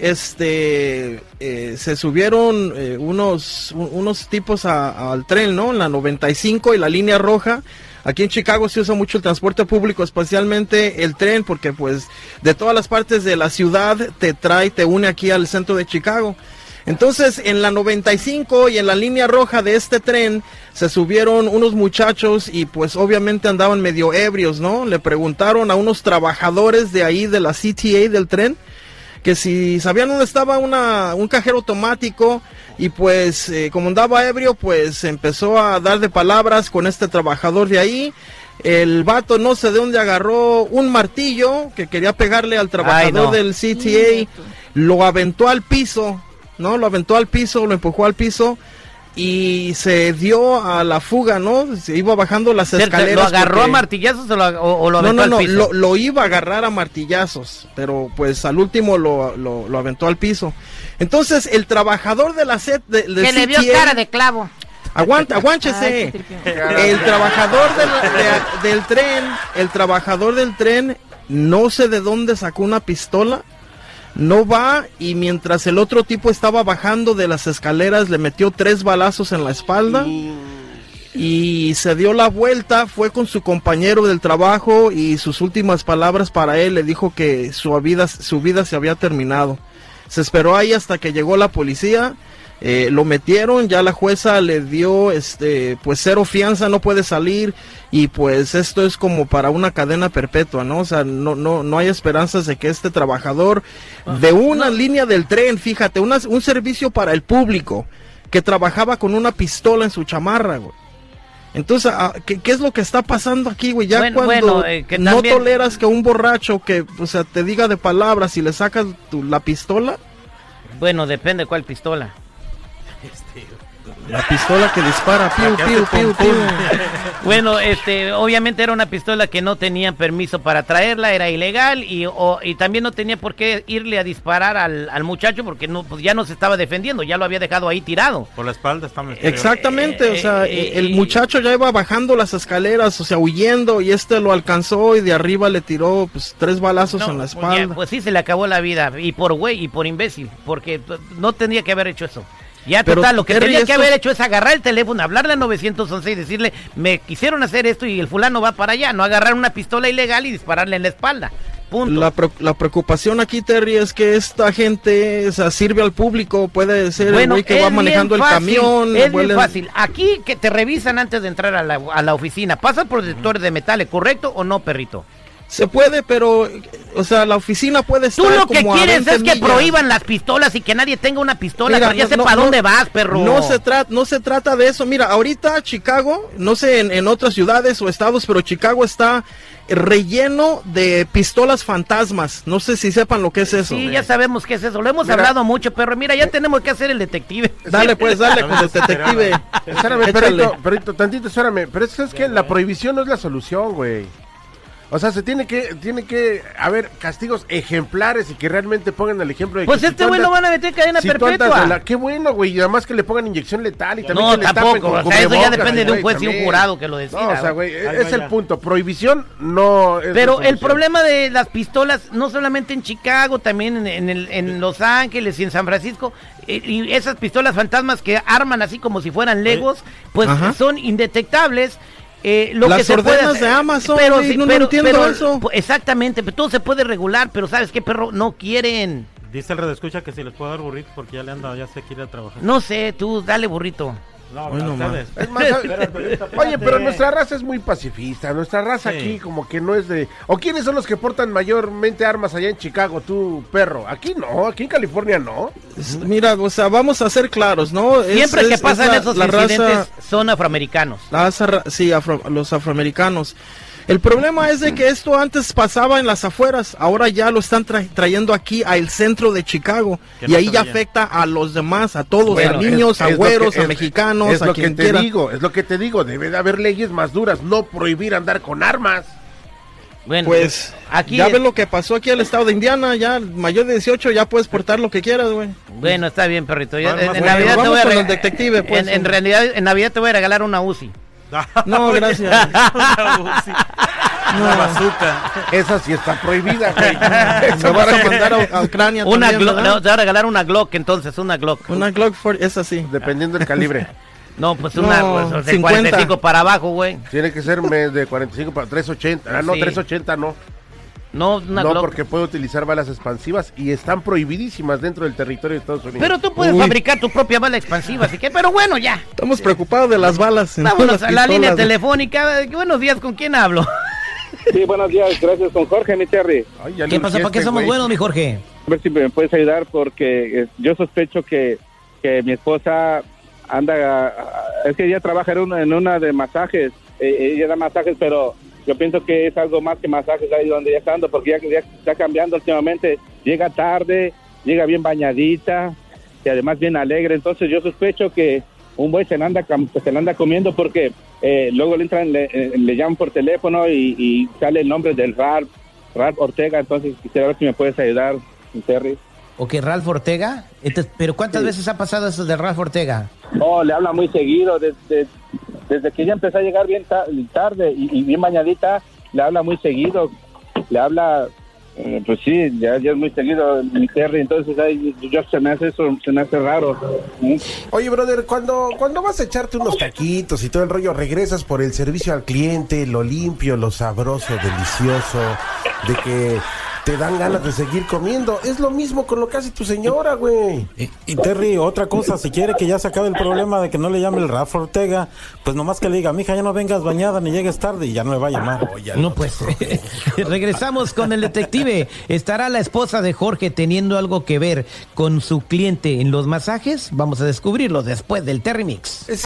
este, eh, se subieron eh, unos, un- unos tipos al tren, ¿no? En la 95 y la línea roja. Aquí en Chicago se usa mucho el transporte público, especialmente el tren, porque pues de todas las partes de la ciudad te trae, te une aquí al centro de Chicago. Entonces, en la 95 y en la línea roja de este tren se subieron unos muchachos y pues obviamente andaban medio ebrios, ¿no? Le preguntaron a unos trabajadores de ahí de la CTA del tren que si sabían dónde estaba una, un cajero automático y pues eh, como andaba ebrio pues empezó a dar de palabras con este trabajador de ahí. El vato no sé de dónde agarró un martillo que quería pegarle al trabajador no. del CTA, lo aventó al piso, ¿no? Lo aventó al piso, lo empujó al piso y se dio a la fuga, ¿no? Se iba bajando las ¿Se- se- escaleras. ¿Lo agarró porque- a martillazos o lo, o- o lo no, aventó no, no, al piso? lo, lo iba a agarrar a martillazos, pero pues al último lo, lo, lo aventó al piso. Entonces, el trabajador de la set de, de Que le vio cara de clavo. Aguanta, aguánchese. El trabajador del, de- del tren, el trabajador del tren, no sé de dónde sacó una pistola, no va y mientras el otro tipo estaba bajando de las escaleras le metió tres balazos en la espalda y se dio la vuelta, fue con su compañero del trabajo y sus últimas palabras para él le dijo que su vida, su vida se había terminado. Se esperó ahí hasta que llegó la policía, eh, lo metieron, ya la jueza le dio este pues cero fianza, no puede salir y pues esto es como para una cadena perpetua, ¿no? O sea, no no no hay esperanzas de que este trabajador de una línea del tren, fíjate, una- un servicio para el público que trabajaba con una pistola en su chamarra, güey. Entonces, ah, ¿qué, qué es lo que está pasando aquí, güey? Ya Bueno, cuando bueno, eh, que no toleras que un borracho que, o sea, te diga de palabras y le sacas tu- la pistola, Bueno, depende cuál pistola. La pistola que dispara, piu, piu, piu, piu. Bueno, este, obviamente era una pistola que no tenía permiso para traerla, era ilegal y, o- y también no tenía por qué irle a disparar al, al muchacho porque no, pues ya no se estaba defendiendo, ya lo había dejado ahí tirado. Por la espalda Exactamente, o sea, eh, el eh, muchacho ya iba bajando las escaleras, o sea, huyendo, y este lo alcanzó y de arriba le tiró pues tres balazos No, en la pues, ya, espalda. pues sí se le acabó la vida y por güey y por imbécil, porque no tenía que haber hecho eso. Ya Pero, total, lo que tenía que haber hecho es agarrar el teléfono, hablarle a 911 y decirle, me quisieron hacer esto y el fulano va para allá, no agarrar una pistola ilegal y dispararle en la espalda. Punto. La, pre- la preocupación aquí, Terry, es que esta gente o sea, sirve al público, puede ser el güey que va manejando el camión. Es bien fácil. Aquí que te revisan antes de entrar a la, a la oficina, pasa por detectores de metales, ¿correcto o no, perrito? Se puede, pero, o sea, la oficina puede estar Tú lo que como quieres 20 es que millas. prohíban las pistolas y que nadie tenga una pistola, Mira, pero ya no- sé no- para no- dónde vas, perro. No se, trata, no se trata de eso. Mira, ahorita Chicago, no sé en, en otras ciudades o estados, pero Chicago está relleno de pistolas fantasmas. No sé si sepan lo que es eso. Sí, ya sabemos qué es eso. Lo hemos Mira. hablado mucho, perro. Mira, ya tenemos que hacer el detective. Dale, pues, dale con el detective. Espérame, perrito, perrito, tantito, espérame. Pero es que la prohibición no es la solución, güey. O sea, se tiene que, tiene que haber castigos ejemplares y que realmente pongan el ejemplo de Pues que este güey lo van a meter en cadena si perpetua. la- Qué bueno, güey. Y además que le pongan inyección letal y también No, que le tapen tampoco. con O sea, eso ya depende de un juez y un jurado que lo decida. No, o sea, güey, es el punto. Prohibición no es Pero el problema de las pistolas, no solamente en Chicago, también en, en el- en Los Ángeles y en San Francisco, eh, y esas pistolas fantasmas que arman así como si fueran legos, pues Ajá. son indetectables. Eh, lo Las que se puede ordenas hacer- de Amazon, güey, no- no entiendo eso. Exactamente, pero todo se puede regular, pero ¿sabes qué, perro? No quieren. Dice el redescucha que si les puedo dar burritos porque ya le anda, ya se quiere trabajar. No sé, tú dale burrito. No, Hoy a no ustedes. Es más, Oye, pero nuestra raza es muy pacifista. Nuestra raza Sí. aquí como que no es de... ¿O quiénes son los que portan mayormente armas allá en Chicago, tú, perro? Aquí no, aquí en California no. Mira, o sea, vamos a ser claros, ¿no? Es- Siempre que es- pasan es la- esos la incidentes raza- son afroamericanos. La raza ra- sí, afro- los afroamericanos. El problema es de que esto antes pasaba en las afueras, ahora ya lo están tra- trayendo aquí al centro de Chicago Que y no ahí ya afecta a los demás, a todos, Bueno, a niños, es- a es güeros, que- a mexicanos, Es a lo que quien te quiera. digo, es lo que te digo. Debe de haber leyes más duras, no prohibir andar con armas. Bueno, Pues aquí ya es- ves lo que pasó aquí al estado de Indiana, ya mayor de 18 ya puedes portar lo que quieras, güey. Bueno, está bien, perrito. Yo- en, Navidad te voy a pues, en, en hombre. realidad, en Navidad te voy a regalar una UCI. No, gracias. Sí. Una bazooka. Esa sí está prohibida, güey. Esa vas a mandar a, a Ucrania Una también, Glock, ¿verdad? no, te va a regalar una Glock entonces, una Glock. Una Glock for, es así. Dependiendo del calibre. No, pues No, una pues, de 50. 45 para abajo, güey. Tiene que ser de 45 para 380. Ah, no, Sí. 380 no. No, una no, Glock. porque puede utilizar balas expansivas y están prohibidísimas dentro del territorio de Estados Unidos. Pero tú puedes Uy. fabricar tu propia bala expansiva, así que, pero bueno, ya. Estamos preocupados de las balas. en Vámonos las a la línea telefónica. Buenos días, ¿con quién hablo? Sí, buenos días, gracias con Jorge, mi Terry. Ay, ¿Qué pasa? ¿Para qué urgiste, somos güey. buenos, mi Jorge? A ver si me puedes ayudar porque eh, yo sospecho que, que mi esposa anda, ah, es que ella trabaja en una, en una de masajes, eh, ella da masajes, pero yo pienso que es algo más que masajes ahí donde ella está andando porque ya, ya está cambiando últimamente, llega tarde, llega bien bañadita y además bien alegre, entonces yo sospecho que un güey se la anda, se la anda comiendo porque eh, luego le entran, le, eh, le llaman por teléfono y, y sale el nombre del Ralph, Ralph Ortega, entonces quisiera ver si me puedes ayudar, Terry. Ok, Ralph Ortega. Entonces, ¿Pero cuántas veces ha pasado eso de Ralph Ortega? No, le habla muy seguido, desde, desde que ella empezó a llegar bien ta- tarde y, bien bañadita, le habla muy seguido, le habla, eh, pues sí, ya, es muy seguido mi Terry, entonces ahí, yo se me hace eso, se me hace raro. Oye, brother, cuando, cuando vas a echarte unos taquitos y todo el rollo, regresas por el servicio al cliente, lo limpio, lo sabroso, delicioso, de que te dan ganas de seguir comiendo. Es lo mismo con lo que hace tu señora, güey. Y, y Terry, otra cosa, si quiere que ya se acabe el problema de que no le llame el Rafa Ortega, pues nomás que le diga, mija, ya no vengas bañada ni llegues tarde y ya no me va a llamar. No, pues. Regresamos con el detective. ¿Estará la esposa de Jorge teniendo algo que ver con su cliente en los masajes? Vamos a descubrirlo después del Terry Mix.